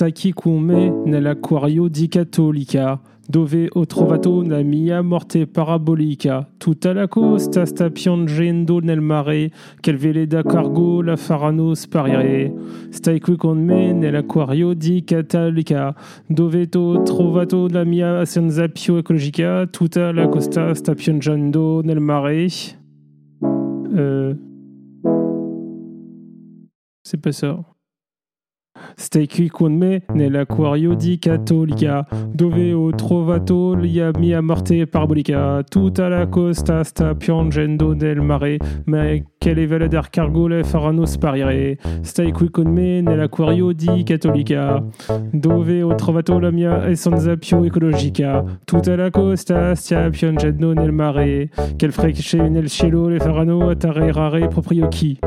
stacchi come nell'acquario di Cattolica, dove ho trovato la mia morte parabolica. Tutta la costa sta piangendo nel mare, quel vele da cargo la faranno sparire. Stai qui con me nell'acquario di Cattolica, dove ho trovato la mia senza più ecologica. Tutta la costa sta piangendo nel mare. Euh... C'est pas ça. Stai qui con me nell'acquario di Cattolica, dove ho trovato la mia morte parabolica. Tutta la costa sta piangendo nel mare, ma che le vele del cargo le faranno sparire. Stai qui con me nell'acquario di Cattolica, dove ho trovato la mia essenza più ecologica. Tutta la costa sta piangendo nel mare, che frecce nel cielo le faranno atterrare proprio qui.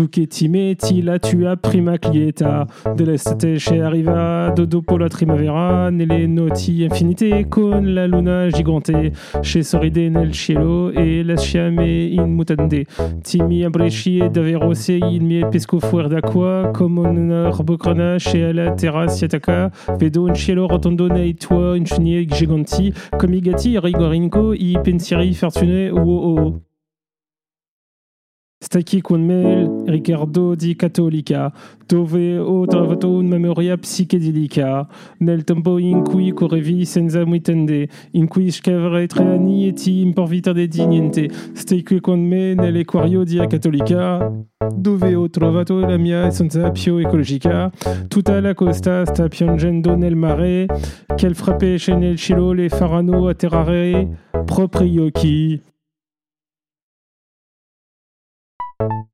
Tu che ti metti là tu as prima clieta. Dell'estate che arriva dopo la primavera nelle notti infinite con la luna gigante che sorride nel cielo e lasciami in mutande. Ti mi abbracci davvero sei il mio pesco fuori d'acqua come un arbocrona che alla terra si vedo un cielo rotondo nei tuoi infiniti giganti come i gatti rigorinco i pensieri fortunei oh oh oh Staki con me Riccardo di Cattolica, dove ho trovato una memoria psichedelica, nel tempo in cui correvi senza muitende, in cui scrivere tre anni e ti imporvitare di niente. Stai qui con me nell'acquario di Cattolica, dove ho trovato la mia essenza più ecologica. Tutta la costa sta piangendo nel mare, che frappe nel cielo le faranno atterrare proprio qui.